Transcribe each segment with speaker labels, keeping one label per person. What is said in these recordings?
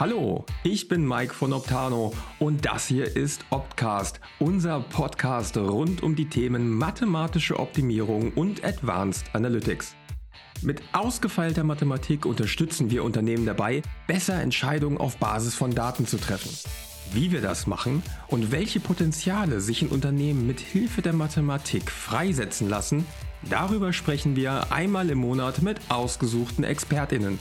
Speaker 1: Hallo, ich bin Mike von Optano und das hier ist Optcast, unser Podcast rund um die Themen mathematische Optimierung und Advanced Analytics. Mit ausgefeilter Mathematik unterstützen wir Unternehmen dabei, besser Entscheidungen auf Basis von Daten zu treffen. Wie wir das machen und welche Potenziale sich in Unternehmen mit Hilfe der Mathematik freisetzen lassen, darüber sprechen wir einmal im Monat mit ausgesuchten Expertinnen.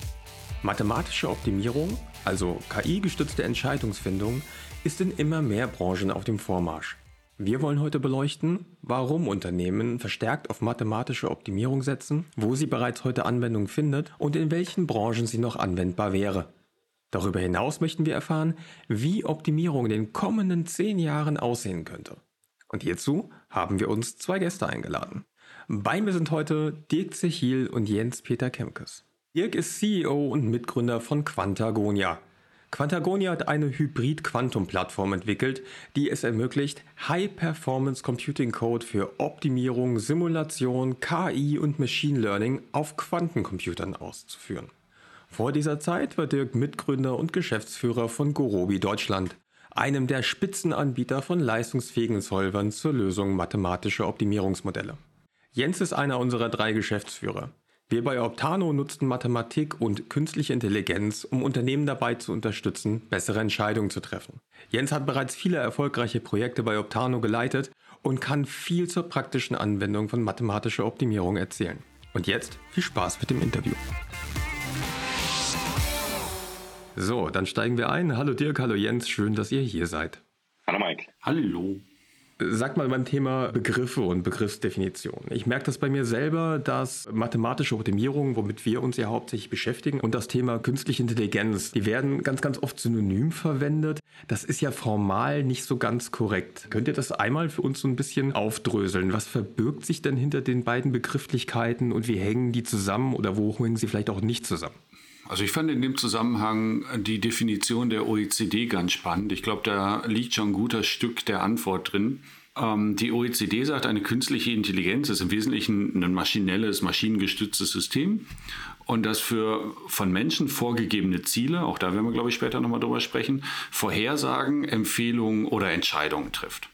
Speaker 1: Mathematische Optimierung also KI-gestützte Entscheidungsfindung, ist in immer mehr Branchen auf dem Vormarsch. Wir wollen heute beleuchten, warum Unternehmen verstärkt auf mathematische Optimierung setzen, wo sie bereits heute Anwendung findet und in welchen Branchen sie noch anwendbar wäre. Darüber hinaus möchten wir erfahren, wie Optimierung in den kommenden zehn Jahren aussehen könnte. Und hierzu haben wir uns zwei Gäste eingeladen. Bei mir sind heute Dirk Zechil und Jens-Peter Kemkes. Dirk ist CEO und Mitgründer von Quantagonia. Quantagonia hat eine Hybrid-Quantum-Plattform entwickelt, die es ermöglicht, High-Performance Computing Code für Optimierung, Simulation, KI und Machine Learning auf Quantencomputern auszuführen. Vor dieser Zeit war Dirk Mitgründer und Geschäftsführer von Gorobi Deutschland, einem der Spitzenanbieter von leistungsfähigen Solvern zur Lösung mathematischer Optimierungsmodelle. Jens ist einer unserer drei Geschäftsführer. Wir bei Optano nutzten Mathematik und künstliche Intelligenz, um Unternehmen dabei zu unterstützen, bessere Entscheidungen zu treffen. Jens hat bereits viele erfolgreiche Projekte bei Optano geleitet und kann viel zur praktischen Anwendung von mathematischer Optimierung erzählen. Und jetzt viel Spaß mit dem Interview. So, dann steigen wir ein. Hallo Dirk, hallo Jens, schön, dass ihr hier seid.
Speaker 2: Hallo Mike.
Speaker 3: Hallo.
Speaker 1: Sag mal beim Thema Begriffe und Begriffsdefinition. Ich merke das bei mir selber, dass mathematische Optimierung, womit wir uns ja hauptsächlich beschäftigen, und das Thema künstliche Intelligenz, die werden ganz, ganz oft synonym verwendet. Das ist ja formal nicht so ganz korrekt. Könnt ihr das einmal für uns so ein bisschen aufdröseln? Was verbirgt sich denn hinter den beiden Begrifflichkeiten und wie hängen die zusammen oder wo hängen sie vielleicht auch nicht zusammen?
Speaker 3: Also ich fand in dem Zusammenhang die Definition der OECD ganz spannend. Ich glaube, da liegt schon ein guter Stück der Antwort drin. Ähm, die OECD sagt, eine künstliche Intelligenz ist im Wesentlichen ein maschinelles, maschinengestütztes System und das für von Menschen vorgegebene Ziele, auch da werden wir, glaube ich, später nochmal drüber sprechen, Vorhersagen, Empfehlungen oder Entscheidungen trifft.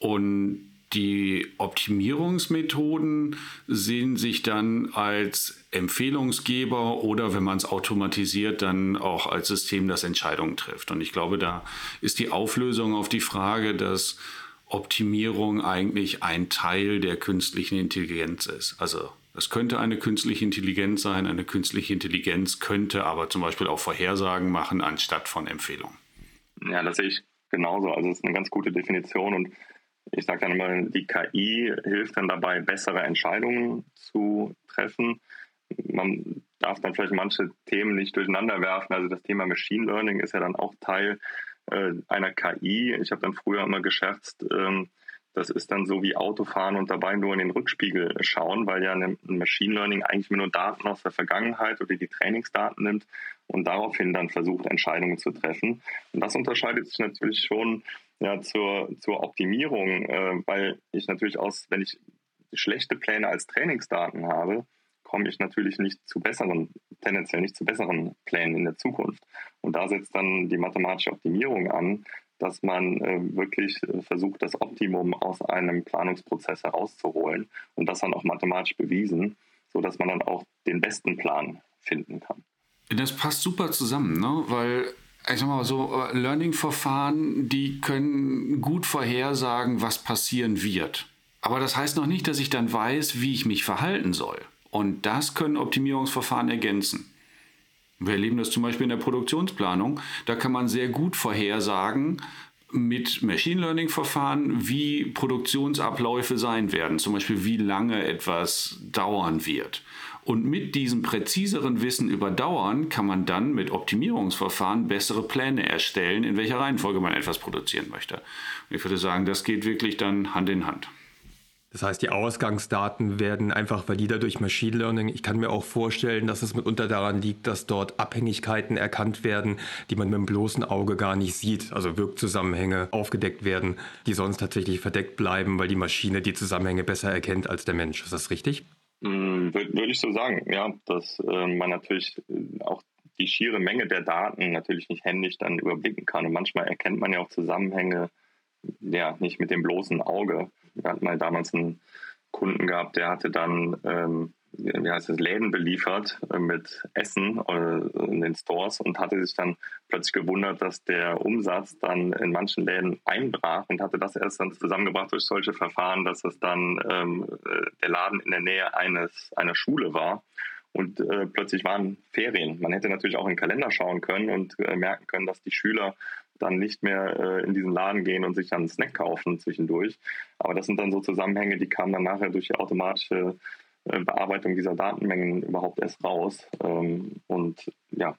Speaker 3: Und die Optimierungsmethoden sehen sich dann als Empfehlungsgeber oder wenn man es automatisiert, dann auch als System, das Entscheidungen trifft. Und ich glaube, da ist die Auflösung auf die Frage, dass Optimierung eigentlich ein Teil der künstlichen Intelligenz ist. Also es könnte eine künstliche Intelligenz sein, eine künstliche Intelligenz könnte aber zum Beispiel auch Vorhersagen machen anstatt von Empfehlungen.
Speaker 2: Ja, das sehe ich genauso. Also es ist eine ganz gute Definition und ich sage dann immer, die KI hilft dann dabei, bessere Entscheidungen zu treffen. Man darf dann vielleicht manche Themen nicht durcheinander werfen. Also das Thema Machine Learning ist ja dann auch Teil äh, einer KI. Ich habe dann früher immer gescherzt, ähm, das ist dann so wie Autofahren und dabei nur in den Rückspiegel schauen, weil ja ein Machine Learning eigentlich nur Daten aus der Vergangenheit oder die Trainingsdaten nimmt und daraufhin dann versucht, Entscheidungen zu treffen. Und das unterscheidet sich natürlich schon ja, zur, zur Optimierung, äh, weil ich natürlich aus, wenn ich schlechte Pläne als Trainingsdaten habe, komme ich natürlich nicht zu besseren, tendenziell nicht zu besseren Plänen in der Zukunft. Und da setzt dann die mathematische Optimierung an, dass man äh, wirklich äh, versucht, das Optimum aus einem Planungsprozess herauszuholen und das dann auch mathematisch bewiesen, sodass man dann auch den besten Plan finden kann.
Speaker 3: Das passt super zusammen, ne? weil ich sag mal so, äh, Learning-Verfahren, die können gut vorhersagen, was passieren wird. Aber das heißt noch nicht, dass ich dann weiß, wie ich mich verhalten soll. Und das können Optimierungsverfahren ergänzen. Wir erleben das zum Beispiel in der Produktionsplanung. Da kann man sehr gut vorhersagen mit Machine Learning-Verfahren, wie Produktionsabläufe sein werden. Zum Beispiel, wie lange etwas dauern wird. Und mit diesem präziseren Wissen über Dauern kann man dann mit Optimierungsverfahren bessere Pläne erstellen, in welcher Reihenfolge man etwas produzieren möchte. Und ich würde sagen, das geht wirklich dann Hand in Hand.
Speaker 1: Das heißt, die Ausgangsdaten werden einfach valider durch Machine Learning. Ich kann mir auch vorstellen, dass es mitunter daran liegt, dass dort Abhängigkeiten erkannt werden, die man mit dem bloßen Auge gar nicht sieht. Also Wirkzusammenhänge aufgedeckt werden, die sonst tatsächlich verdeckt bleiben, weil die Maschine die Zusammenhänge besser erkennt als der Mensch. Ist das richtig?
Speaker 2: Hm, Würde ich so sagen, ja, dass äh, man natürlich äh, auch die schiere Menge der Daten natürlich nicht händisch dann überblicken kann. Und manchmal erkennt man ja auch Zusammenhänge ja nicht mit dem bloßen Auge. Wir hatten mal damals einen Kunden gehabt, der hatte dann ähm, wie heißt es, Läden beliefert äh, mit Essen äh, in den Stores und hatte sich dann plötzlich gewundert, dass der Umsatz dann in manchen Läden einbrach und hatte das erst dann zusammengebracht durch solche Verfahren, dass es dann ähm, äh, der Laden in der Nähe eines einer Schule war und äh, plötzlich waren Ferien. Man hätte natürlich auch in den Kalender schauen können und äh, merken können, dass die Schüler dann nicht mehr äh, in diesen Laden gehen und sich dann einen Snack kaufen zwischendurch. Aber das sind dann so Zusammenhänge, die kamen dann nachher durch die automatische Bearbeitung dieser Datenmengen überhaupt erst raus. Ähm, und ja,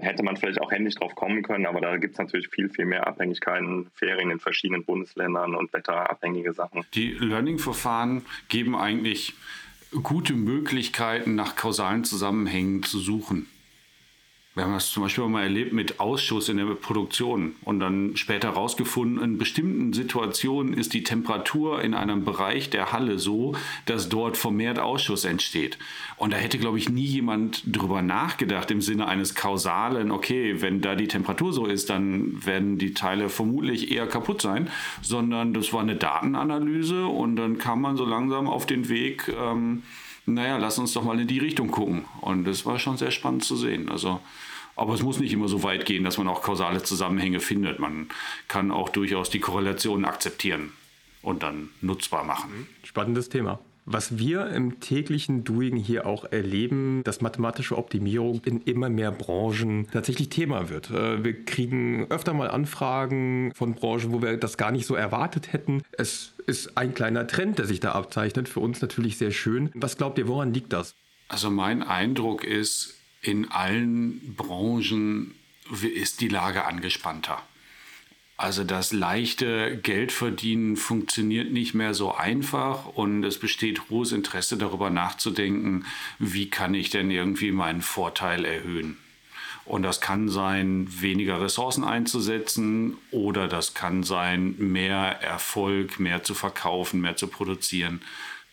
Speaker 2: hätte man vielleicht auch händisch drauf kommen können, aber da gibt es natürlich viel, viel mehr Abhängigkeiten, Ferien in verschiedenen Bundesländern und wetterabhängige Sachen.
Speaker 3: Die Learning-Verfahren geben eigentlich gute Möglichkeiten, nach kausalen Zusammenhängen zu suchen. Wir haben das zum Beispiel mal erlebt mit Ausschuss in der Produktion und dann später herausgefunden, in bestimmten Situationen ist die Temperatur in einem Bereich der Halle so, dass dort vermehrt Ausschuss entsteht. Und da hätte, glaube ich, nie jemand drüber nachgedacht im Sinne eines kausalen, okay, wenn da die Temperatur so ist, dann werden die Teile vermutlich eher kaputt sein, sondern das war eine Datenanalyse und dann kam man so langsam auf den Weg, ähm, naja, lass uns doch mal in die Richtung gucken. Und das war schon sehr spannend zu sehen. Also aber es muss nicht immer so weit gehen, dass man auch kausale Zusammenhänge findet. Man kann auch durchaus die Korrelationen akzeptieren und dann nutzbar machen.
Speaker 1: Spannendes Thema. Was wir im täglichen Doing hier auch erleben, dass mathematische Optimierung in immer mehr Branchen tatsächlich Thema wird. Äh, wir kriegen öfter mal Anfragen von Branchen, wo wir das gar nicht so erwartet hätten. Es ist ein kleiner Trend, der sich da abzeichnet. Für uns natürlich sehr schön. Was glaubt ihr, woran liegt das?
Speaker 3: Also mein Eindruck ist, in allen Branchen ist die Lage angespannter. Also das leichte Geldverdienen funktioniert nicht mehr so einfach und es besteht hohes Interesse darüber nachzudenken, wie kann ich denn irgendwie meinen Vorteil erhöhen. Und das kann sein, weniger Ressourcen einzusetzen oder das kann sein, mehr Erfolg, mehr zu verkaufen, mehr zu produzieren.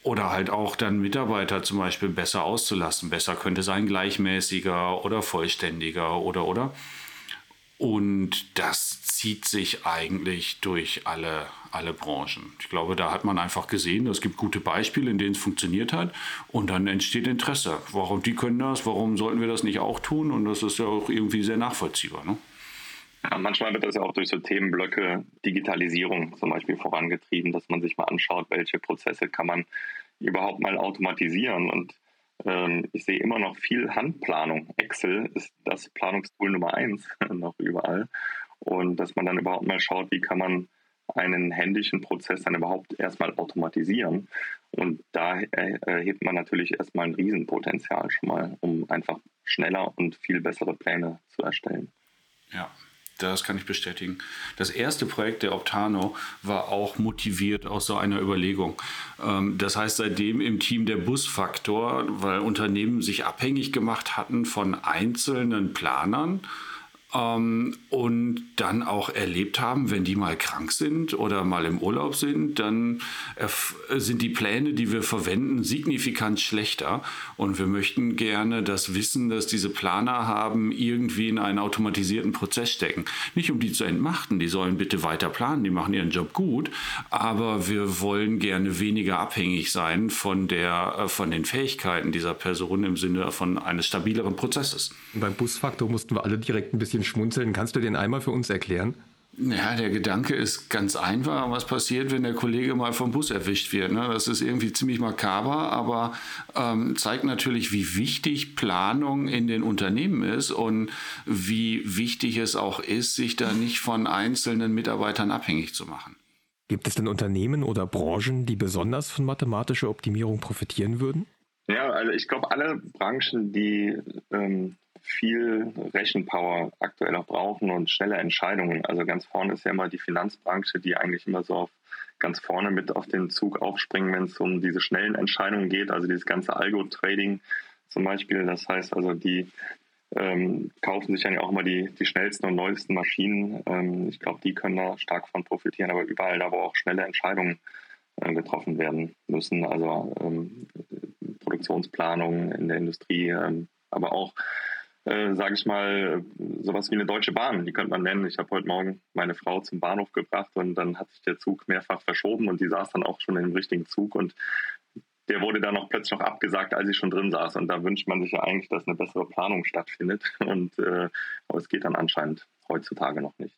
Speaker 3: Oder halt auch dann Mitarbeiter zum Beispiel besser auszulassen. Besser könnte sein gleichmäßiger oder vollständiger oder oder. Und das zieht sich eigentlich durch alle, alle Branchen. Ich glaube, da hat man einfach gesehen, es gibt gute Beispiele, in denen es funktioniert hat. Und dann entsteht Interesse. Warum die können das? Warum sollten wir das nicht auch tun? Und das ist ja auch irgendwie sehr nachvollziehbar. Ne?
Speaker 2: Manchmal wird das ja auch durch so Themenblöcke Digitalisierung zum Beispiel vorangetrieben, dass man sich mal anschaut, welche Prozesse kann man überhaupt mal automatisieren. Und ähm, ich sehe immer noch viel Handplanung. Excel ist das Planungstool Nummer eins noch überall. Und dass man dann überhaupt mal schaut, wie kann man einen händischen Prozess dann überhaupt erstmal automatisieren. Und da erhebt man natürlich erstmal ein Riesenpotenzial schon mal, um einfach schneller und viel bessere Pläne zu erstellen.
Speaker 3: Ja, das kann ich bestätigen. Das erste Projekt der Optano war auch motiviert aus so einer Überlegung. Ähm, das heißt, seitdem im Team der Busfaktor, weil Unternehmen sich abhängig gemacht hatten von einzelnen Planern, ähm, und dann auch erlebt haben, wenn die mal krank sind oder mal im Urlaub sind, dann sind die Pläne, die wir verwenden, signifikant schlechter. Und wir möchten gerne das Wissen, das diese Planer haben, irgendwie in einen automatisierten Prozess stecken. Nicht um die zu entmachten, die sollen bitte weiter planen, die machen ihren Job gut, aber wir wollen gerne weniger abhängig sein von, der, äh, von den Fähigkeiten dieser Person im Sinne von eines stabileren Prozesses.
Speaker 1: Beim Busfaktor mussten wir alle direkt ein bisschen schmunzeln. Kannst du den einmal für uns erklären?
Speaker 3: Ja, der Gedanke ist ganz einfach. Was passiert, wenn der Kollege mal vom Bus erwischt wird? Ne? Das ist irgendwie ziemlich makaber, aber ähm, zeigt natürlich, wie wichtig Planung in den Unternehmen ist und wie wichtig es auch ist, sich da nicht von einzelnen Mitarbeitern abhängig zu machen.
Speaker 1: Gibt es denn Unternehmen oder Branchen, die besonders von mathematischer Optimierung profitieren würden?
Speaker 2: Ja, also ich glaube, alle Branchen, die ähm, viel Rechenpower aktuell auch brauchen und schnelle Entscheidungen. Also ganz vorne ist ja immer die Finanzbranche, die eigentlich immer so auf ganz vorne mit auf den Zug aufspringen, wenn es um diese schnellen Entscheidungen geht, also dieses ganze Algo-Trading zum Beispiel. Das heißt also, die ähm, kaufen sich dann ja auch immer die, die schnellsten und neuesten Maschinen. Ähm, ich glaube, die können da stark von profitieren, aber überall da, wo auch schnelle Entscheidungen äh, getroffen werden müssen, also ähm, Produktionsplanung in der Industrie, ähm, aber auch äh, sage ich mal, sowas wie eine Deutsche Bahn, die könnte man nennen. Ich habe heute Morgen meine Frau zum Bahnhof gebracht und dann hat sich der Zug mehrfach verschoben und die saß dann auch schon im richtigen Zug und der wurde dann noch plötzlich noch abgesagt, als ich schon drin saß. Und da wünscht man sich ja eigentlich, dass eine bessere Planung stattfindet. Und, äh, aber es geht dann anscheinend heutzutage noch nicht.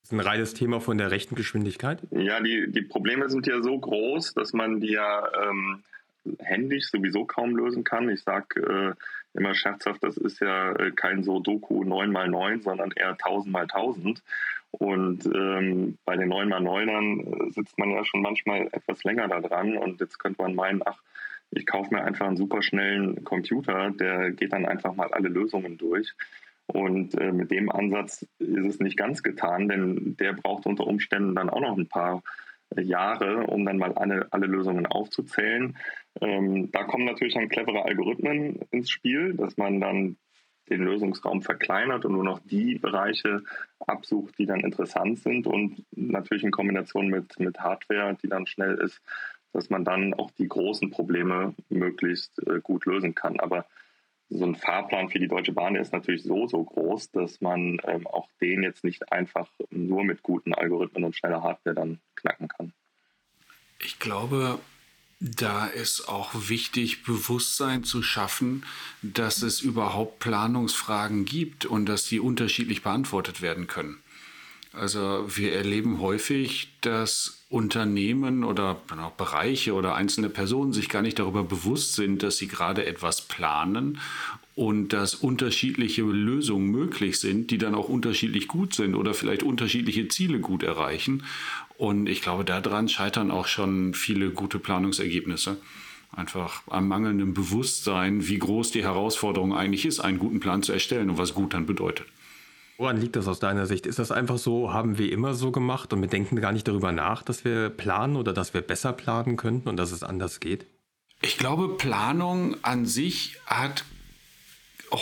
Speaker 1: Das ist ein reines Thema von der rechten Geschwindigkeit?
Speaker 2: Ja, die, die Probleme sind ja so groß, dass man die ja ähm, händisch sowieso kaum lösen kann. Ich sage äh, immer scherzhaft, das ist ja äh, kein so Doku 9x9, sondern eher 1000x1000. Und ähm, bei den 9x9ern äh, sitzt man ja schon manchmal etwas länger da dran. Und jetzt könnte man meinen, ach, ich kaufe mir einfach einen superschnellen Computer, der geht dann einfach mal alle Lösungen durch. Und äh, mit dem Ansatz ist es nicht ganz getan, denn der braucht unter Umständen dann auch noch ein paar Jahre, um dann mal alle, alle Lösungen aufzuzählen. Ähm, da kommen natürlich dann clevere Algorithmen ins Spiel, dass man dann den Lösungsraum verkleinert und nur noch die Bereiche absucht, die dann interessant sind und natürlich in Kombination mit, mit Hardware, die dann schnell ist, dass man dann auch die großen Probleme möglichst äh, gut lösen kann. Aber so ein Fahrplan für die Deutsche Bahn ist natürlich so, so groß, dass man ähm, auch den jetzt nicht einfach nur mit guten Algorithmen und schneller Hardware dann knacken kann.
Speaker 3: Ich glaube, da ist auch wichtig, Bewusstsein zu schaffen, dass es überhaupt Planungsfragen gibt und dass die unterschiedlich beantwortet werden können. Also wir erleben häufig, dass Unternehmen oder auch Bereiche oder einzelne Personen sich gar nicht darüber bewusst sind, dass sie gerade etwas planen und dass unterschiedliche Lösungen möglich sind, die dann auch unterschiedlich gut sind oder vielleicht unterschiedliche Ziele gut erreichen. Und ich glaube, daran scheitern auch schon viele gute Planungsergebnisse. Einfach am mangelnden Bewusstsein, wie groß die Herausforderung eigentlich ist, einen guten Plan zu erstellen und was gut dann bedeutet.
Speaker 1: Woran liegt das aus deiner Sicht? Ist das einfach so, haben wir immer so gemacht und wir denken gar nicht darüber nach, dass wir planen oder dass wir besser planen könnten und dass es anders geht?
Speaker 3: Ich glaube, Planung an sich hat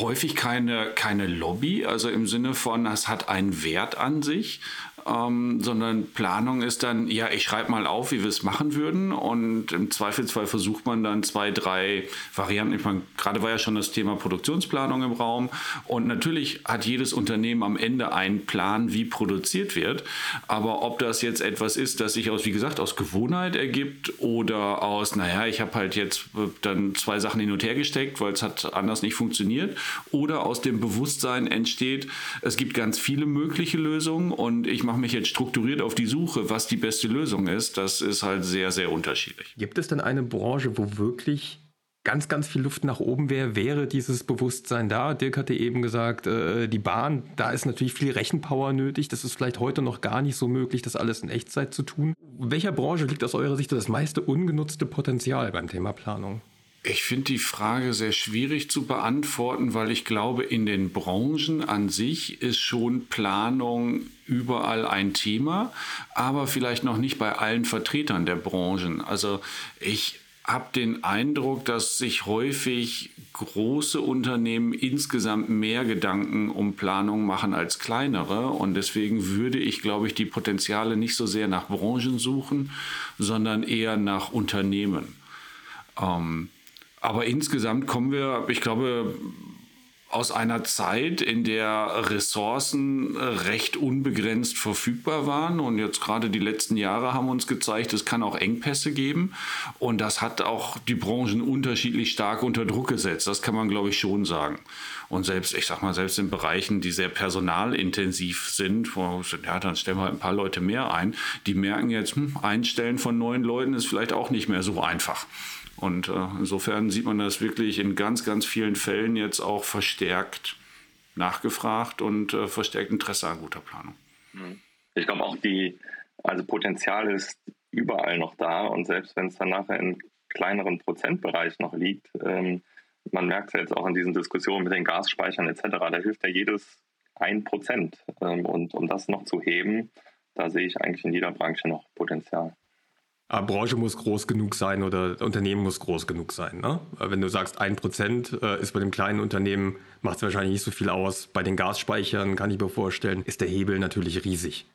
Speaker 3: häufig keine, keine Lobby, also im Sinne von, es hat einen Wert an sich, ähm, sondern Planung ist dann, ja, ich schreibe mal auf, wie wir es machen würden. Und im Zweifelsfall versucht man dann zwei, drei Varianten. Ich meine, gerade war ja schon das Thema Produktionsplanung im Raum. Und natürlich hat jedes Unternehmen am Ende einen Plan, wie produziert wird, aber ob das jetzt etwas ist, das sich aus, wie gesagt, aus Gewohnheit ergibt oder aus, naja, ich habe halt jetzt dann zwei Sachen hin und her gesteckt, weil es hat anders nicht funktioniert. Oder aus dem Bewusstsein entsteht, es gibt ganz viele mögliche Lösungen. Und ich mache mache mich jetzt strukturiert auf die Suche, was die beste Lösung ist, das ist halt sehr, sehr unterschiedlich.
Speaker 1: Gibt es denn eine Branche, wo wirklich ganz, ganz viel Luft nach oben wäre, wäre dieses Bewusstsein da. Dirk hatte eben gesagt, äh, die Bahn, da ist natürlich viel Rechenpower nötig. Das ist vielleicht heute noch gar nicht so möglich, das alles in Echtzeit zu tun. welcher Branche liegt aus eurer Sicht das meiste ungenutzte Potenzial beim Thema Planung?
Speaker 3: Ich finde die Frage sehr schwierig zu beantworten, weil ich glaube, in den Branchen an sich ist schon Planung überall ein Thema, aber vielleicht noch nicht bei allen Vertretern der Branchen. Also ich habe den Eindruck, dass sich häufig große Unternehmen insgesamt mehr Gedanken um Planung machen als kleinere. Und deswegen würde ich, glaube ich, die Potenziale nicht so sehr nach Branchen suchen, sondern eher nach Unternehmen. Ähm, aber insgesamt kommen wir, ich glaube, aus einer Zeit, in der Ressourcen recht unbegrenzt verfügbar waren. Und jetzt gerade die letzten Jahre haben uns gezeigt, es kann auch Engpässe geben. Und das hat auch die Branchen unterschiedlich stark unter Druck gesetzt. Das kann man, glaube ich, schon sagen. Und selbst, ich sag mal, selbst in Bereichen, die sehr personalintensiv sind, wo, ja, dann stellen wir halt ein paar Leute mehr ein, die merken jetzt, hm, Einstellen von neuen Leuten ist vielleicht auch nicht mehr so einfach. Und äh, insofern sieht man das wirklich in ganz, ganz vielen Fällen jetzt auch verstärkt nachgefragt und äh, verstärkt Interesse an guter Planung.
Speaker 2: Mhm. Ich glaube auch die, also Potenzial ist überall noch da und selbst wenn es dann nachher in kleineren Prozentbereich noch liegt, ähm, man merkt es jetzt auch in diesen Diskussionen mit den Gasspeichern etc., da hilft ja jedes ein Prozent. Ähm, und um das noch zu heben, da sehe ich eigentlich in jeder Branche noch Potenzial.
Speaker 1: Aber Branche muss groß genug sein oder Unternehmen muss groß genug sein. Ne? Wenn du sagst, ein Prozent äh, ist bei dem kleinen Unternehmen, macht es wahrscheinlich nicht so viel aus. Bei den Gasspeichern, kann ich mir vorstellen, ist der Hebel natürlich riesig.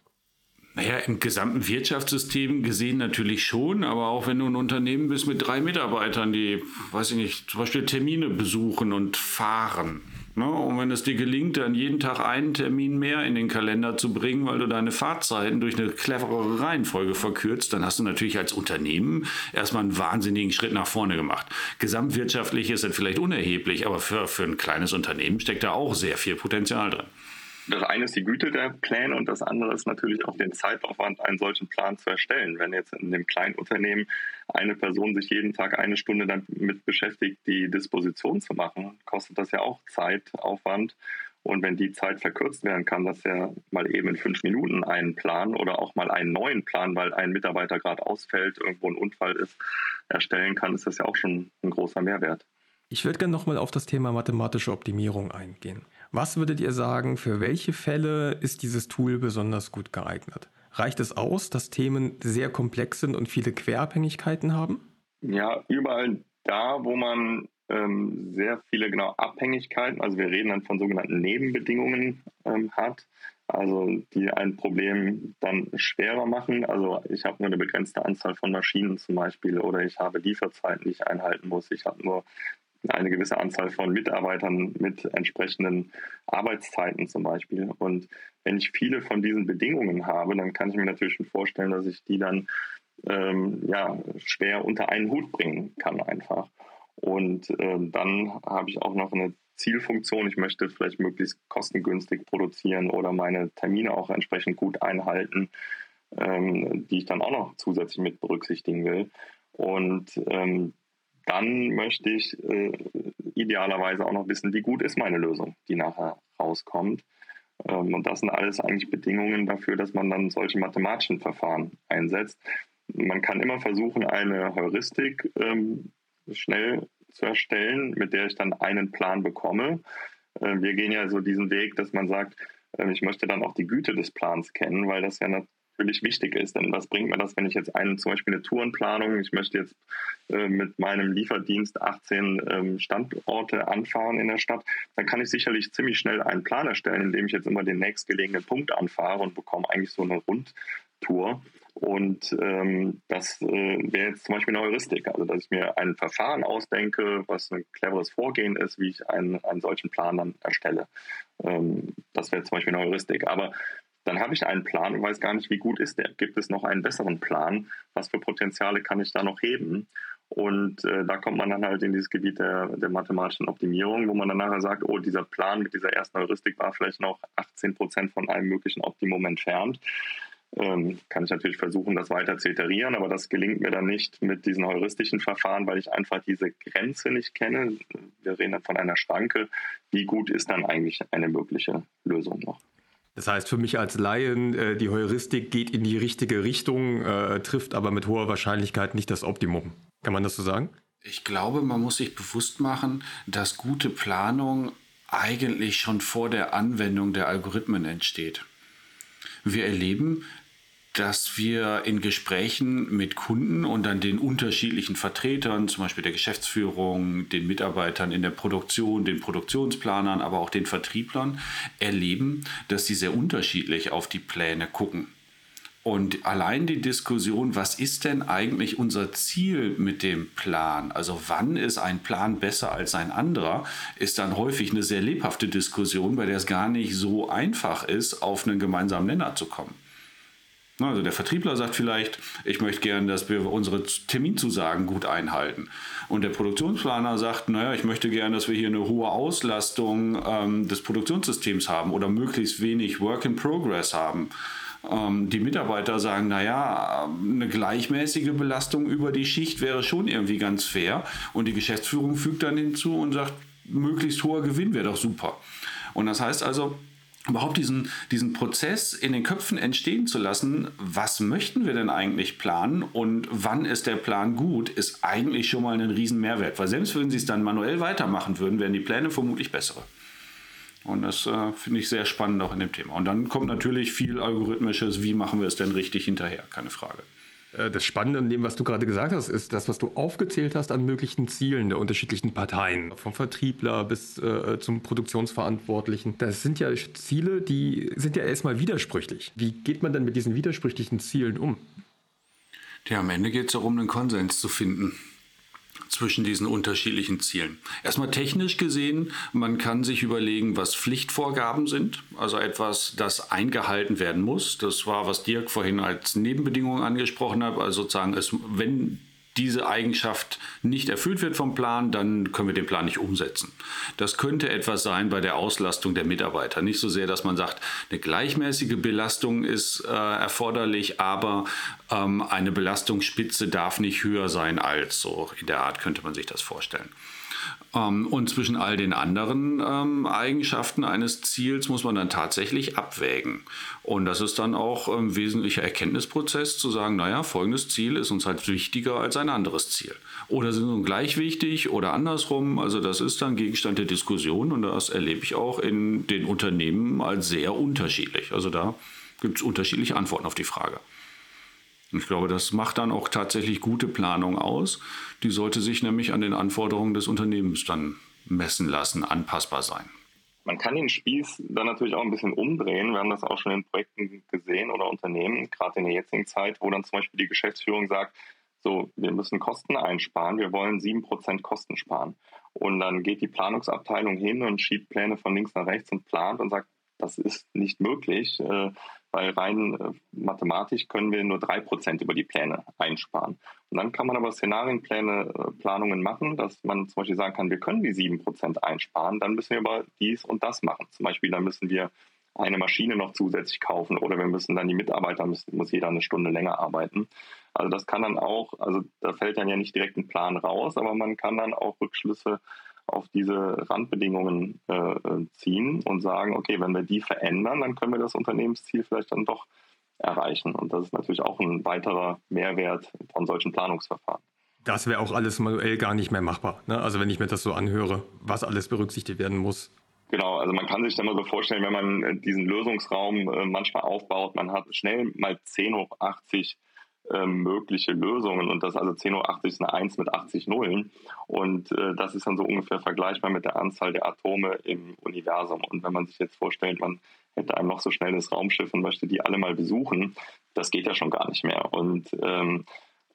Speaker 3: Naja, im gesamten Wirtschaftssystem gesehen natürlich schon, aber auch wenn du ein Unternehmen bist mit drei Mitarbeitern, die, weiß ich nicht, zum Beispiel Termine besuchen und fahren? Und wenn es dir gelingt, dann jeden Tag einen Termin mehr in den Kalender zu bringen, weil du deine Fahrzeiten durch eine cleverere Reihenfolge verkürzt, dann hast du natürlich als Unternehmen erstmal einen wahnsinnigen Schritt nach vorne gemacht. Gesamtwirtschaftlich ist das vielleicht unerheblich, aber für, für ein kleines Unternehmen steckt da auch sehr viel Potenzial drin.
Speaker 2: Das eine ist die Güte der Pläne und das andere ist natürlich auch den Zeitaufwand, einen solchen Plan zu erstellen. Wenn jetzt in dem kleinen Unternehmen eine Person sich jeden Tag eine Stunde damit beschäftigt, die Disposition zu machen, kostet das ja auch Zeitaufwand. Und wenn die Zeit verkürzt werden kann, dass er mal eben in fünf Minuten einen Plan oder auch mal einen neuen Plan, weil ein Mitarbeiter gerade ausfällt, irgendwo ein Unfall ist, erstellen kann, ist das ja auch schon ein großer Mehrwert.
Speaker 1: Ich würde gerne nochmal auf das Thema mathematische Optimierung eingehen. Was würdet ihr sagen, für welche Fälle ist dieses Tool besonders gut geeignet? Reicht es aus, dass Themen sehr komplex sind und viele Querabhängigkeiten haben?
Speaker 2: Ja, überall da, wo man ähm, sehr viele genau Abhängigkeiten, also wir reden dann von sogenannten Nebenbedingungen ähm, hat, also die ein Problem dann schwerer machen. Also ich habe nur eine begrenzte Anzahl von Maschinen zum Beispiel oder ich habe Lieferzeiten, die ich einhalten muss. Ich habe nur eine gewisse Anzahl von Mitarbeitern mit entsprechenden Arbeitszeiten zum Beispiel. Und wenn ich viele von diesen Bedingungen habe, dann kann ich mir natürlich schon vorstellen, dass ich die dann ähm, ja, schwer unter einen Hut bringen kann einfach. Und äh, dann habe ich auch noch eine Zielfunktion. Ich möchte vielleicht möglichst kostengünstig produzieren oder meine Termine auch entsprechend gut einhalten, ähm, die ich dann auch noch zusätzlich mit berücksichtigen will. Und ähm, dann möchte ich äh, idealerweise auch noch wissen, wie gut ist meine Lösung, die nachher rauskommt. Ähm, und das sind alles eigentlich Bedingungen dafür, dass man dann solche mathematischen Verfahren einsetzt. Man kann immer versuchen, eine Heuristik ähm, schnell zu erstellen, mit der ich dann einen Plan bekomme. Äh, wir gehen ja so diesen Weg, dass man sagt, äh, ich möchte dann auch die Güte des Plans kennen, weil das ja natürlich wichtig ist. Denn was bringt mir das, wenn ich jetzt einen, zum Beispiel eine Tourenplanung, ich möchte jetzt äh, mit meinem Lieferdienst 18 ähm, Standorte anfahren in der Stadt, dann kann ich sicherlich ziemlich schnell einen Plan erstellen, indem ich jetzt immer den nächstgelegenen Punkt anfahre und bekomme eigentlich so eine Rundtour. Und ähm, das äh, wäre jetzt zum Beispiel eine Heuristik, also dass ich mir ein Verfahren ausdenke, was ein cleveres Vorgehen ist, wie ich einen, einen solchen Plan dann erstelle. Ähm, das wäre zum Beispiel eine Heuristik. Aber dann habe ich einen Plan und weiß gar nicht, wie gut ist der. Gibt es noch einen besseren Plan? Was für Potenziale kann ich da noch heben? Und äh, da kommt man dann halt in dieses Gebiet der, der, mathematischen Optimierung, wo man dann nachher sagt, oh, dieser Plan mit dieser ersten Heuristik war vielleicht noch 18 Prozent von einem möglichen Optimum entfernt. Ähm, kann ich natürlich versuchen, das weiter zu iterieren, aber das gelingt mir dann nicht mit diesen heuristischen Verfahren, weil ich einfach diese Grenze nicht kenne. Wir reden dann von einer Schranke. Wie gut ist dann eigentlich eine mögliche Lösung noch?
Speaker 1: Das heißt für mich als Laien, äh, die Heuristik geht in die richtige Richtung, äh, trifft aber mit hoher Wahrscheinlichkeit nicht das Optimum. Kann man das so sagen?
Speaker 3: Ich glaube, man muss sich bewusst machen, dass gute Planung eigentlich schon vor der Anwendung der Algorithmen entsteht. Wir erleben, dass wir in Gesprächen mit Kunden und dann den unterschiedlichen Vertretern, zum Beispiel der Geschäftsführung, den Mitarbeitern in der Produktion, den Produktionsplanern, aber auch den Vertrieblern, erleben, dass sie sehr unterschiedlich auf die Pläne gucken. Und allein die Diskussion, was ist denn eigentlich unser Ziel mit dem Plan? Also wann ist ein Plan besser als ein anderer, ist dann häufig eine sehr lebhafte Diskussion, bei der es gar nicht so einfach ist, auf einen gemeinsamen Nenner zu kommen. Also der Vertriebler sagt vielleicht, ich möchte gerne, dass wir unsere Terminzusagen gut einhalten. Und der Produktionsplaner sagt, naja, ich möchte gerne, dass wir hier eine hohe Auslastung ähm, des Produktionssystems haben oder möglichst wenig Work in Progress haben. Ähm, die Mitarbeiter sagen, naja, eine gleichmäßige Belastung über die Schicht wäre schon irgendwie ganz fair. Und die Geschäftsführung fügt dann hinzu und sagt, möglichst hoher Gewinn wäre doch super. Und das heißt also, überhaupt diesen, diesen Prozess in den Köpfen entstehen zu lassen, was möchten wir denn eigentlich planen und wann ist der Plan gut, ist eigentlich schon mal ein riesen Mehrwert. Weil selbst wenn sie es dann manuell weitermachen würden, wären die Pläne vermutlich bessere. Und das äh, finde ich sehr spannend auch in dem Thema. Und dann kommt natürlich viel Algorithmisches, wie machen wir es denn richtig hinterher, keine Frage.
Speaker 1: Äh, das Spannende an dem, was du gerade gesagt hast, ist das, was du aufgezählt hast an möglichen Zielen der unterschiedlichen Parteien, vom Vertriebler bis äh, zum Produktionsverantwortlichen. Das sind ja Ziele, die sind ja erstmal widersprüchlich. Wie geht man denn mit diesen widersprüchlichen Zielen um?
Speaker 3: Ja, am Ende geht es darum, einen Konsens zu finden zwischen diesen unterschiedlichen Zielen. Erstmal technisch gesehen, man kann sich überlegen, was Pflichtvorgaben sind, also etwas, das eingehalten werden muss. Das war, was Dirk vorhin als Nebenbedingung angesprochen hat, also sozusagen, es, wenn diese Eigenschaft nicht erfüllt wird vom Plan, dann können wir den Plan nicht umsetzen. Das könnte etwas sein bei der Auslastung der Mitarbeiter. Nicht so sehr, dass man sagt, eine gleichmäßige Belastung ist äh, erforderlich, aber ähm, eine Belastungsspitze darf nicht höher sein als so. In der Art könnte man sich das vorstellen. Ähm, und zwischen all den anderen ähm, Eigenschaften eines Ziels muss man dann tatsächlich abwägen. Und das ist dann auch ein wesentlicher Erkenntnisprozess, zu sagen, naja, folgendes Ziel ist uns halt wichtiger als ein anderes Ziel. Oder sind sie gleich wichtig oder andersrum. Also das ist dann Gegenstand der Diskussion und das erlebe ich auch in den Unternehmen als sehr unterschiedlich. Also da gibt es unterschiedliche Antworten auf die Frage. Ich glaube, das macht dann auch tatsächlich gute Planung aus. Die sollte sich nämlich an den Anforderungen des Unternehmens dann messen lassen, anpassbar sein.
Speaker 2: Man kann den Spieß dann natürlich auch ein bisschen umdrehen. Wir haben das auch schon in Projekten gesehen oder Unternehmen, gerade in der jetzigen Zeit, wo dann zum Beispiel die Geschäftsführung sagt, so, wir müssen Kosten einsparen, wir wollen 7% Kosten sparen. Und dann geht die Planungsabteilung hin und schiebt Pläne von links nach rechts und plant und sagt, das ist nicht möglich. Weil rein äh, mathematisch können wir nur drei Prozent über die Pläne einsparen. Und dann kann man aber Szenarienpläne, äh, Planungen machen, dass man zum Beispiel sagen kann, wir können die sieben Prozent einsparen, dann müssen wir aber dies und das machen. Zum Beispiel, dann müssen wir eine Maschine noch zusätzlich kaufen oder wir müssen dann die Mitarbeiter, müssen, muss jeder eine Stunde länger arbeiten. Also das kann dann auch, also da fällt dann ja nicht direkt ein Plan raus, aber man kann dann auch Rückschlüsse auf diese Randbedingungen äh, äh, ziehen und sagen, okay, wenn wir die verändern, dann können wir das Unternehmensziel vielleicht dann doch erreichen. Und das ist natürlich auch ein weiterer Mehrwert von solchen Planungsverfahren.
Speaker 1: Das wäre auch alles manuell gar nicht mehr machbar. Ne? Also wenn ich mir das so anhöre, was alles berücksichtigt werden muss.
Speaker 2: Genau, also man kann sich dann mal so vorstellen, wenn man äh, diesen Lösungsraum äh, manchmal aufbaut, man hat schnell mal 10 hoch 80 ähm, mögliche Lösungen und das also 10.80 Uhr ist eine 1 mit 80 Nullen. Und äh, das ist dann so ungefähr vergleichbar mit der Anzahl der Atome im Universum. Und wenn man sich jetzt vorstellt, man hätte ein noch so schnelles Raumschiff und möchte die alle mal besuchen, das geht ja schon gar nicht mehr. Und ähm,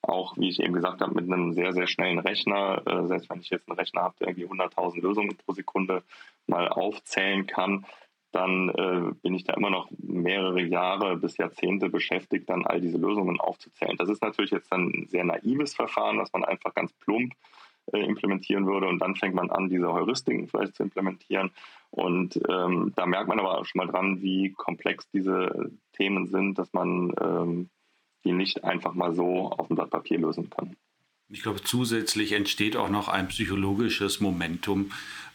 Speaker 2: auch, wie ich eben gesagt habe, mit einem sehr, sehr schnellen Rechner, äh, selbst wenn ich jetzt einen Rechner habe, der irgendwie 100.000 Lösungen pro Sekunde mal aufzählen kann, dann äh, bin ich da immer noch mehrere Jahre bis Jahrzehnte beschäftigt, dann all diese Lösungen aufzuzählen. Das ist natürlich jetzt ein sehr naives Verfahren, was man einfach ganz plump äh, implementieren würde und dann fängt man an, diese Heuristiken vielleicht zu implementieren. Und ähm, da merkt man aber auch schon mal dran, wie komplex diese Themen sind, dass man ähm, die nicht einfach mal so auf dem Blatt Papier lösen kann.
Speaker 3: Ich glaube, zusätzlich entsteht auch noch ein psychologisches Momentum,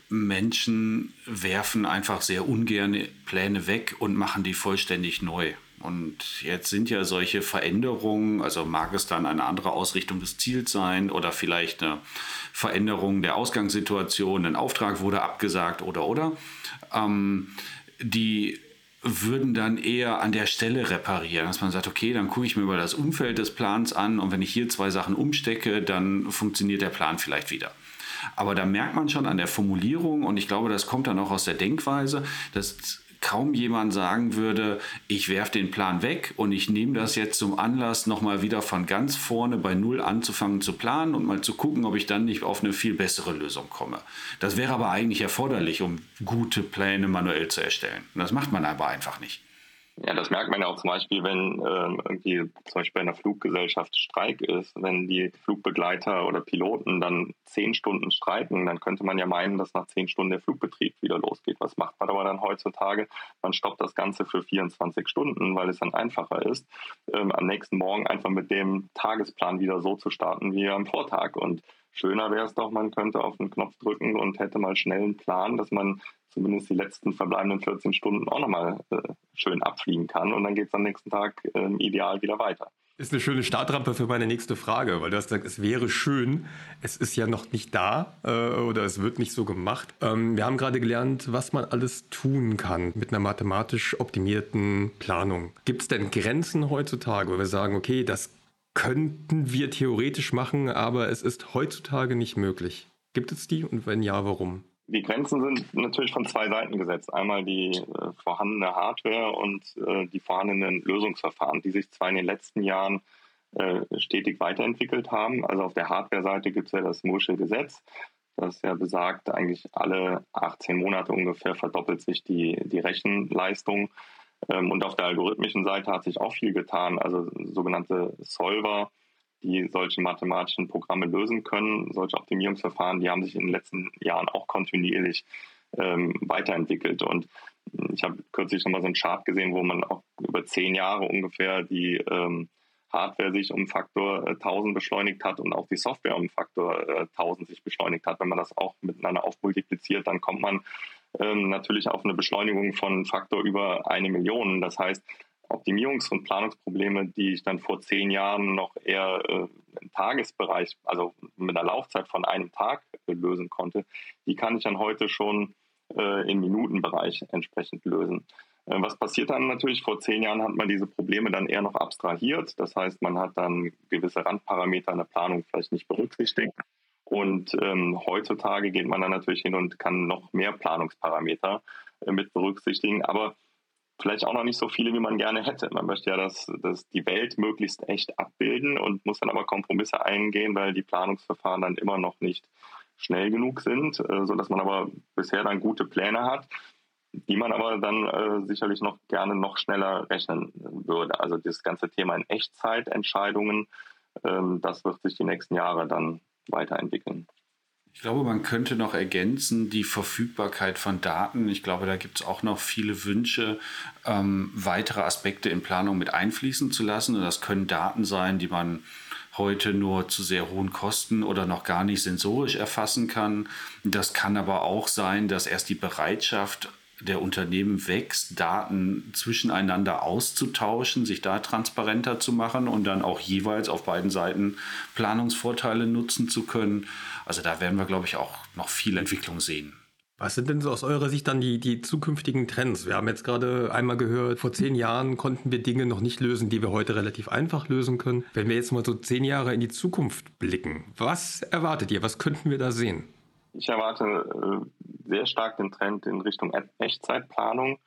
Speaker 3: Menschen werfen einfach sehr ungern Pläne weg und machen die vollständig neu. Und jetzt sind ja solche Veränderungen, also mag es dann eine andere Ausrichtung des Ziels sein oder vielleicht eine Veränderung der Ausgangssituation, ein Auftrag wurde abgesagt oder oder, ähm, die würden dann eher an der Stelle reparieren, dass man sagt, okay, dann gucke ich mir über das Umfeld des Plans an und wenn ich hier zwei Sachen umstecke, dann funktioniert der Plan vielleicht wieder. Aber da merkt man schon an der Formulierung, und ich glaube, das kommt dann auch aus der Denkweise, dass kaum jemand sagen würde, ich werfe den Plan weg und ich nehme das jetzt zum Anlass, nochmal wieder von ganz vorne bei Null anzufangen zu planen und mal zu gucken, ob ich dann nicht auf eine viel bessere Lösung komme. Das wäre aber eigentlich erforderlich, um gute Pläne manuell zu erstellen. Und das macht man aber einfach nicht.
Speaker 2: Ja, das merkt man ja auch zum Beispiel, wenn ähm, irgendwie zum Beispiel bei einer Fluggesellschaft Streik ist, wenn die Flugbegleiter oder Piloten dann zehn Stunden streiken, dann könnte man ja meinen, dass nach zehn Stunden der Flugbetrieb wieder losgeht. Was macht man aber dann heutzutage? Man stoppt das Ganze für 24 Stunden, weil es dann einfacher ist, ähm, am nächsten Morgen einfach mit dem Tagesplan wieder so zu starten wie am Vortag. Und schöner wäre es doch, man könnte auf den Knopf drücken und hätte mal schnell einen Plan, dass man zumindest die letzten verbleibenden 14 Stunden auch nochmal äh, schön abfliegen kann. Und dann geht es am nächsten Tag äh, ideal wieder weiter.
Speaker 1: Ist eine schöne Startrampe für meine nächste Frage, weil du hast gesagt, es wäre schön. Es ist ja noch nicht da äh, oder es wird nicht so gemacht. Ähm, wir haben gerade gelernt, was man alles tun kann mit einer mathematisch optimierten Planung. Gibt es denn Grenzen heutzutage, wo wir sagen, okay, das könnten wir theoretisch machen, aber es ist heutzutage nicht möglich? Gibt es die und wenn ja, warum?
Speaker 2: Die Grenzen sind natürlich von zwei Seiten gesetzt. Einmal die äh, vorhandene Hardware und äh, die vorhandenen Lösungsverfahren, die sich zwar in den letzten Jahren äh, stetig weiterentwickelt haben. Also auf der Hardware-Seite gibt es ja das Mursche Gesetz, das ja besagt, eigentlich alle 18 Monate ungefähr verdoppelt sich die, die Rechenleistung. Ähm, und auf der algorithmischen Seite hat sich auch viel getan. Also sogenannte Solver, die solche mathematischen Programme lösen können, solche Optimierungsverfahren, die haben sich in den letzten Jahren auch kontinuierlich ähm, weiterentwickelt. Und ich habe kürzlich schon mal so einen Chart gesehen, wo man auch über zehn Jahre ungefähr die ähm, Hardware sich um Faktor äh, 1000 beschleunigt hat und auch die Software um Faktor äh, 1000 sich beschleunigt hat. Wenn man das auch miteinander aufmultipliziert, dann kommt man ähm, natürlich auf eine Beschleunigung von Faktor über eine Million. Das heißt, Optimierungs- und Planungsprobleme, die ich dann vor zehn Jahren noch eher äh, im Tagesbereich, also mit einer Laufzeit von einem Tag äh, lösen konnte, die kann ich dann heute schon äh, im Minutenbereich entsprechend lösen. Äh, was passiert dann natürlich? Vor zehn Jahren hat man diese Probleme dann eher noch abstrahiert. Das heißt, man hat dann gewisse Randparameter in der Planung vielleicht nicht berücksichtigt. Und ähm, heutzutage geht man dann natürlich hin und kann noch mehr Planungsparameter äh, mit berücksichtigen. Aber vielleicht auch noch nicht so viele, wie man gerne hätte. Man möchte ja, dass, dass die Welt möglichst echt abbilden und muss dann aber Kompromisse eingehen, weil die Planungsverfahren dann immer noch nicht schnell genug sind, äh, sodass man aber bisher dann gute Pläne hat, die man aber dann äh, sicherlich noch gerne noch schneller rechnen würde. Also das ganze Thema in Echtzeitentscheidungen, ähm, das wird sich die nächsten Jahre dann weiterentwickeln.
Speaker 3: Ich glaube, man könnte noch ergänzen die Verfügbarkeit von Daten. Ich glaube, da gibt es auch noch viele Wünsche, ähm, weitere Aspekte in Planung mit einfließen zu lassen. Und das können Daten sein, die man heute nur zu sehr hohen Kosten oder noch gar nicht sensorisch erfassen kann. Das kann aber auch sein, dass erst die Bereitschaft der Unternehmen wächst, Daten zwischeneinander auszutauschen, sich da transparenter zu machen und dann auch jeweils auf beiden Seiten Planungsvorteile nutzen zu können. Also da werden wir, glaube ich, auch noch viel Entwicklung sehen.
Speaker 1: Was sind denn so aus eurer Sicht dann die, die zukünftigen Trends? Wir haben jetzt gerade einmal gehört, vor zehn Jahren konnten wir Dinge noch nicht lösen, die wir heute relativ einfach lösen können. Wenn wir jetzt mal so zehn Jahre in die Zukunft blicken, was erwartet ihr? Was könnten wir da sehen?
Speaker 2: Ich erwarte äh, sehr stark den Trend in Richtung Echtzeitplanung.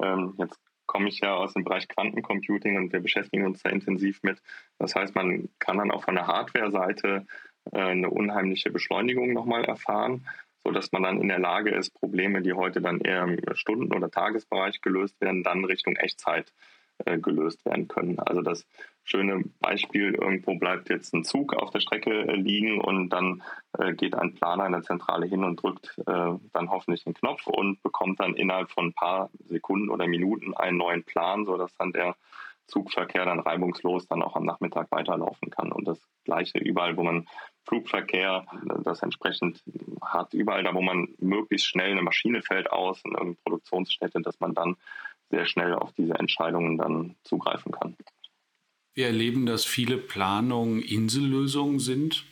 Speaker 2: Ähm, jetzt komme ich ja aus dem Bereich Quantencomputing und wir beschäftigen uns da intensiv mit. Das heißt, man kann dann auch von der Hardware-Seite äh, eine unheimliche Beschleunigung nochmal erfahren, sodass man dann in der Lage ist, Probleme, die heute dann eher im Stunden- oder Tagesbereich gelöst werden, dann Richtung Echtzeit äh, gelöst werden können. Also das schöne Beispiel, irgendwo bleibt jetzt ein Zug auf der Strecke äh, liegen und dann äh, geht ein Planer in der Zentrale hin und drückt äh, dann hoffentlich den Knopf und bekommt dann innerhalb von ein paar Sekunden oder Minuten einen neuen Plan, sodass dann der Zugverkehr dann reibungslos dann auch am Nachmittag weiterlaufen kann. Und das gleiche überall, wo man Flugverkehr das entsprechend hat, überall da, wo man möglichst schnell eine Maschine fällt aus in irgendeine Produktionsstätte, dass man dann sehr schnell auf diese Entscheidungen dann zugreifen kann.
Speaker 3: Wir erleben, dass viele Planungen Insellösungen sind.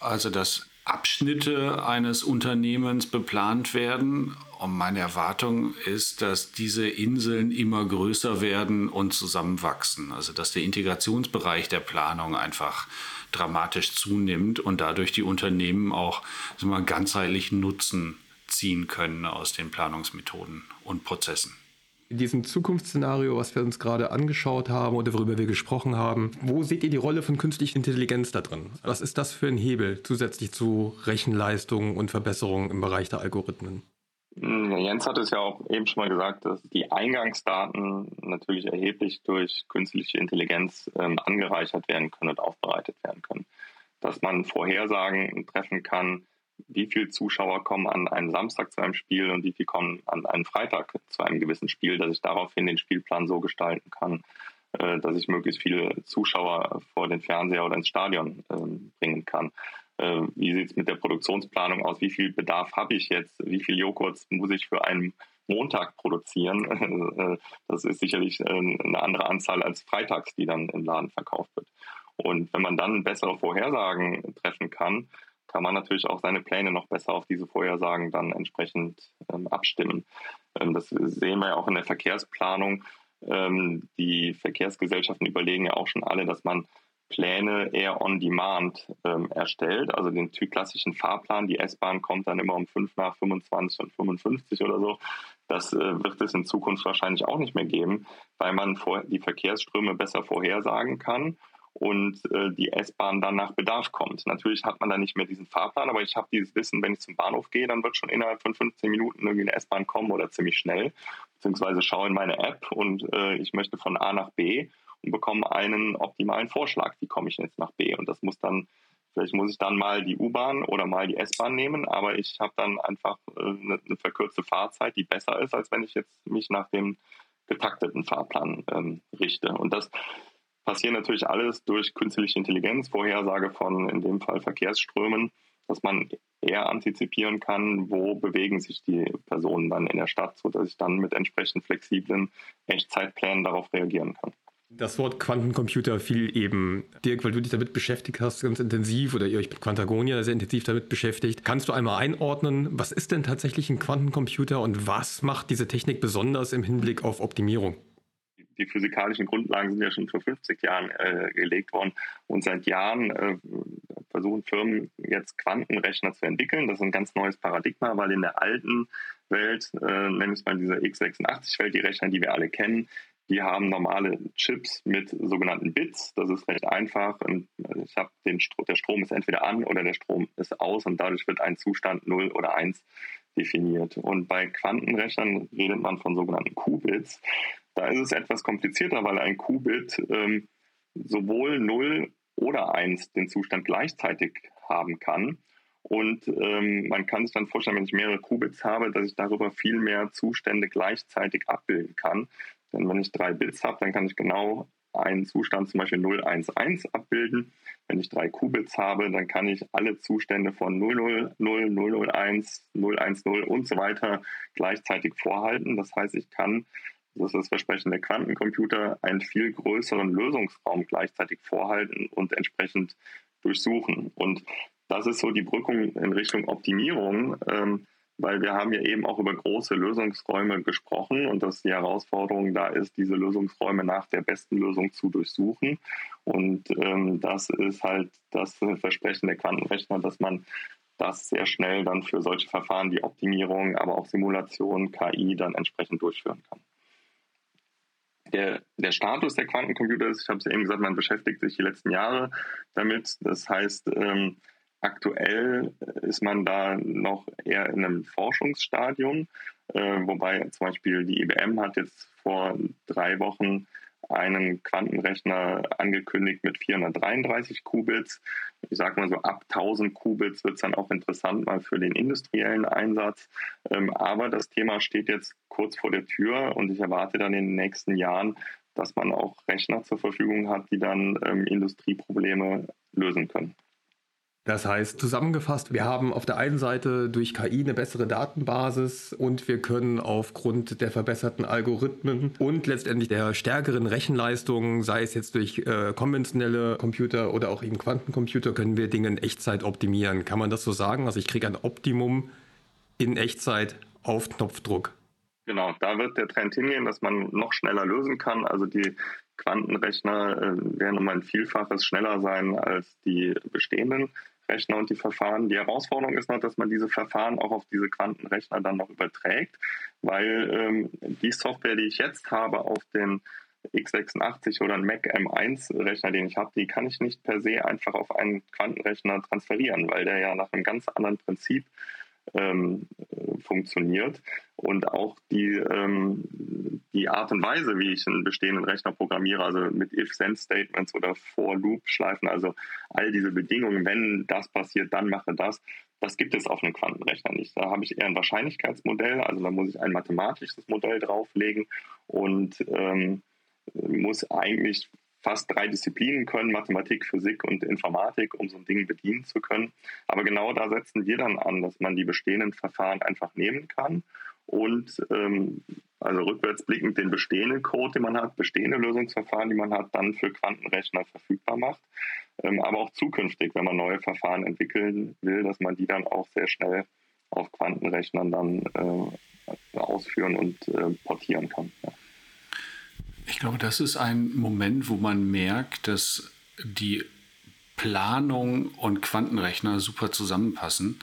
Speaker 3: Also dass Abschnitte eines Unternehmens beplant werden. Und meine Erwartung ist, dass diese Inseln immer größer werden und zusammenwachsen. Also dass der Integrationsbereich der Planung einfach dramatisch zunimmt und dadurch die Unternehmen auch ganzheitlichen Nutzen ziehen können aus den Planungsmethoden und Prozessen
Speaker 1: in diesem Zukunftsszenario, was wir uns gerade angeschaut haben oder worüber wir gesprochen haben, wo seht ihr die Rolle von künstlicher Intelligenz da drin? Was ist das für ein Hebel zusätzlich zu Rechenleistung und Verbesserungen im Bereich der Algorithmen?
Speaker 2: Hm, Jens hat es ja auch eben schon mal gesagt, dass die Eingangsdaten natürlich erheblich durch künstliche Intelligenz ähm, angereichert werden können und aufbereitet werden können. Dass man Vorhersagen treffen kann, wie viele Zuschauer kommen an einem Samstag zu einem Spiel und wie viele kommen an einem Freitag zu einem gewissen Spiel, dass ich daraufhin den Spielplan so gestalten kann, äh, dass ich möglichst viele Zuschauer vor den Fernseher oder ins Stadion ähm, bringen kann. Äh, wie sieht es mit der Produktionsplanung aus? Wie viel Bedarf habe ich jetzt? Wie viel Joghurt muss ich für einen Montag produzieren? Äh, das ist sicherlich eine andere Anzahl als freitags, die dann im Laden verkauft wird. Und wenn man dann bessere Vorhersagen treffen kann, kann man natürlich auch seine Pläne noch besser auf diese Vorhersagen dann entsprechend ähm, abstimmen. Ähm, das sehen wir ja auch in der Verkehrsplanung. Ähm, die Verkehrsgesellschaften überlegen ja auch schon alle, dass man Pläne eher on demand ähm, erstellt, also den klassischen Fahrplan. Die S-Bahn kommt dann immer um 5 nach 25 und 55 oder so. Das äh, wird es in Zukunft wahrscheinlich auch nicht mehr geben, weil man die Verkehrsströme besser vorhersagen kann und äh, die S-Bahn dann nach Bedarf kommt. Natürlich hat man da nicht mehr diesen Fahrplan, aber ich habe dieses Wissen, wenn ich zum Bahnhof gehe, dann wird schon innerhalb von 15 Minuten irgendwie eine S-Bahn kommen oder ziemlich schnell, beziehungsweise schaue in meine App und äh, ich möchte von A nach B und bekomme einen optimalen Vorschlag, wie komme ich jetzt nach B. Und das muss dann, vielleicht muss ich dann mal die U-Bahn oder mal die S-Bahn nehmen, aber ich habe dann einfach äh, eine, eine, verkürzte Fahrzeit, die besser ist, als wenn ich jetzt mich nach dem getakteten Fahrplan ähm, richte. Und das passiert natürlich alles durch künstliche Intelligenz, Vorhersage von in dem Fall Verkehrsströmen, dass man eher antizipieren kann, wo bewegen sich die Personen dann in der Stadt, sodass ich dann mit entsprechend flexiblen Echtzeitplänen darauf reagieren kann.
Speaker 1: Das Wort Quantencomputer fiel eben. Dirk, weil du dich damit beschäftigt hast, ganz intensiv, oder ihr euch mit Quantagonia sehr intensiv damit beschäftigt. Kannst du einmal einordnen, was ist denn tatsächlich ein Quantencomputer und was macht diese Technik besonders im Hinblick auf Optimierung?
Speaker 2: Die physikalischen Grundlagen sind ja schon vor 50 Jahren äh, gelegt worden. Und seit Jahren äh, versuchen Firmen jetzt Quantenrechner zu entwickeln. Das ist ein ganz neues Paradigma, weil in der alten Welt, äh, nennen es mal diese x86-Welt, die Rechner, die wir alle kennen, die haben normale Chips mit sogenannten Bits. Das ist recht einfach. Äh, ich den Stro der Strom ist entweder an oder der Strom ist aus und dadurch wird ein Zustand 0 oder 1 definiert. Und bei Quantenrechnern redet man von sogenannten Qubits. Da ist es etwas komplizierter, weil ein Qubit ähm, sowohl 0 oder 1 den Zustand gleichzeitig haben kann. Und ähm, man kann sich dann vorstellen, wenn ich mehrere Qubits habe, dass ich darüber viel mehr Zustände gleichzeitig abbilden kann. Denn wenn ich drei Bits habe, dann kann ich genau einen Zustand zum Beispiel 011 abbilden. Wenn ich drei Qubits habe, dann kann ich alle Zustände von 000, 001, 010 und so weiter gleichzeitig vorhalten. Das heißt, ich kann, das ist das Versprechen der Quantencomputer, einen viel größeren Lösungsraum gleichzeitig vorhalten und entsprechend durchsuchen. Und das ist so die Brückung in Richtung Optimierung. Ähm, weil wir haben ja eben auch über große Lösungsräume gesprochen und dass die Herausforderung da ist, diese Lösungsräume nach der besten Lösung zu durchsuchen. Und ähm, das ist halt das Versprechen der Quantenrechner, dass man das sehr schnell dann für solche Verfahren wie Optimierung, aber auch Simulation, KI dann entsprechend durchführen kann. Der, der Status der Quantencomputer ist, ich habe es eben gesagt, man beschäftigt sich die letzten Jahre damit. Das heißt, ähm, Aktuell ist man da noch eher in einem Forschungsstadium, äh, wobei zum Beispiel die IBM hat jetzt vor drei Wochen einen Quantenrechner angekündigt mit 433 Qubits. Ich sage mal so, ab 1000 Qubits wird es dann auch interessant mal für den industriellen Einsatz. Ähm, aber das Thema steht jetzt kurz vor der Tür und ich erwarte dann in den nächsten Jahren, dass man auch Rechner zur Verfügung hat, die dann ähm, Industrieprobleme lösen können.
Speaker 1: Das heißt, zusammengefasst, wir haben auf der einen Seite durch KI eine bessere Datenbasis und wir können aufgrund der verbesserten Algorithmen und letztendlich der stärkeren Rechenleistung, sei es jetzt durch äh, konventionelle Computer oder auch eben Quantencomputer, können wir Dinge in Echtzeit optimieren. Kann man das so sagen? Also ich kriege ein Optimum in Echtzeit auf Knopfdruck.
Speaker 2: Genau, da wird der Trend hingehen, dass man noch schneller lösen kann. Also die Quantenrechner äh, werden um ein Vielfaches schneller sein als die bestehenden Rechner und die Verfahren. Die Herausforderung ist noch, dass man diese Verfahren auch auf diese Quantenrechner dann noch überträgt, weil ähm, die Software, die ich jetzt habe auf den x86 oder einen Mac M1-Rechner, den ich habe, die kann ich nicht per se einfach auf einen Quantenrechner transferieren, weil der ja nach einem ganz anderen Prinzip ähm, funktioniert und auch die, ähm, die Art und Weise, wie ich einen bestehenden Rechner programmiere, also mit If-Then-Statements oder For-Loop-Schleifen, also all diese Bedingungen, wenn das passiert, dann mache das, das gibt es auf einem Quantenrechner nicht. Da habe ich eher ein Wahrscheinlichkeitsmodell, also da muss ich ein mathematisches Modell drauflegen und ähm, muss eigentlich fast drei Disziplinen können, Mathematik, Physik und Informatik, um so ein Ding bedienen zu können. Aber genau da setzen wir dann an, dass man die bestehenden Verfahren einfach nehmen kann und ähm, also rückwärtsblickend den bestehenden Code, den man hat, bestehende Lösungsverfahren, die man hat, dann für Quantenrechner verfügbar macht. Ähm, aber auch zukünftig, wenn man neue Verfahren entwickeln will, dass man die dann auch sehr schnell auf Quantenrechnern dann äh, ausführen und äh, portieren kann. Ja.
Speaker 3: Ich glaube, das ist ein Moment, wo man merkt, dass die Planung und Quantenrechner super zusammenpassen.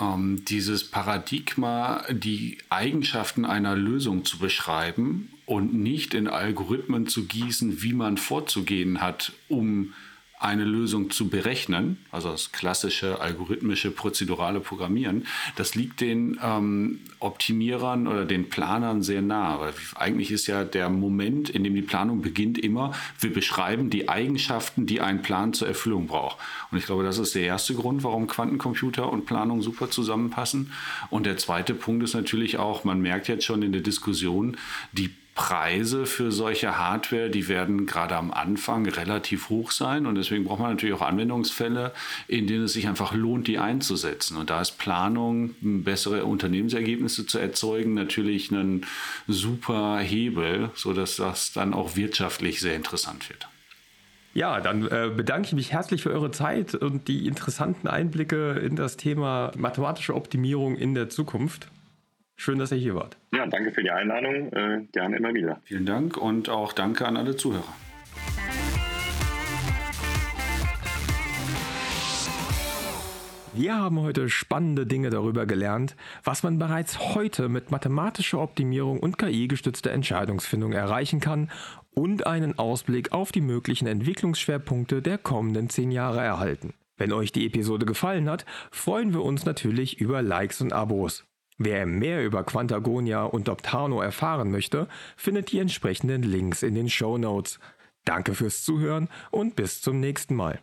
Speaker 3: ähm, dieses Paradigma, die Eigenschaften einer Lösung zu beschreiben und nicht in Algorithmen zu gießen, wie man vorzugehen hat, um eine Lösung zu berechnen, also das klassische algorithmische prozedurale Programmieren, das liegt den ähm, Optimierern oder den Planern sehr nah. Weil eigentlich ist ja der Moment, in dem die Planung beginnt, immer, wir beschreiben die Eigenschaften, die ein Plan zur Erfüllung braucht. Und ich glaube, das ist der erste Grund, warum Quantencomputer und Planung super zusammenpassen. Und der zweite Punkt ist natürlich auch, man merkt jetzt schon in der Diskussion, die Preise für solche Hardware, die werden gerade am Anfang relativ hoch sein und deswegen braucht man natürlich auch Anwendungsfälle, in denen es sich einfach lohnt, die einzusetzen. Und da ist Planung, bessere Unternehmensergebnisse zu erzeugen, natürlich ein super Hebel, sodass das dann auch wirtschaftlich sehr interessant wird.
Speaker 1: Ja, dann äh, bedanke ich mich herzlich für eure Zeit und die interessanten Einblicke in das Thema mathematische Optimierung in der Zukunft. Schön, dass ihr hier wart.
Speaker 2: Ja, danke für die Einladung. Äh, gerne immer wieder.
Speaker 3: Vielen Dank und auch danke an alle Zuhörer.
Speaker 1: Wir haben heute spannende Dinge darüber gelernt, was man bereits heute mit mathematischer Optimierung und KI-gestützter Entscheidungsfindung erreichen kann und einen Ausblick auf die möglichen Entwicklungsschwerpunkte der kommenden zehn Jahre erhalten. Wenn euch die Episode gefallen hat, freuen wir uns natürlich über Likes und Abos. Wer mehr über Quantagonia und Optano erfahren möchte, findet die entsprechenden Links in den Show Notes. Danke fürs Zuhören und bis zum nächsten Mal.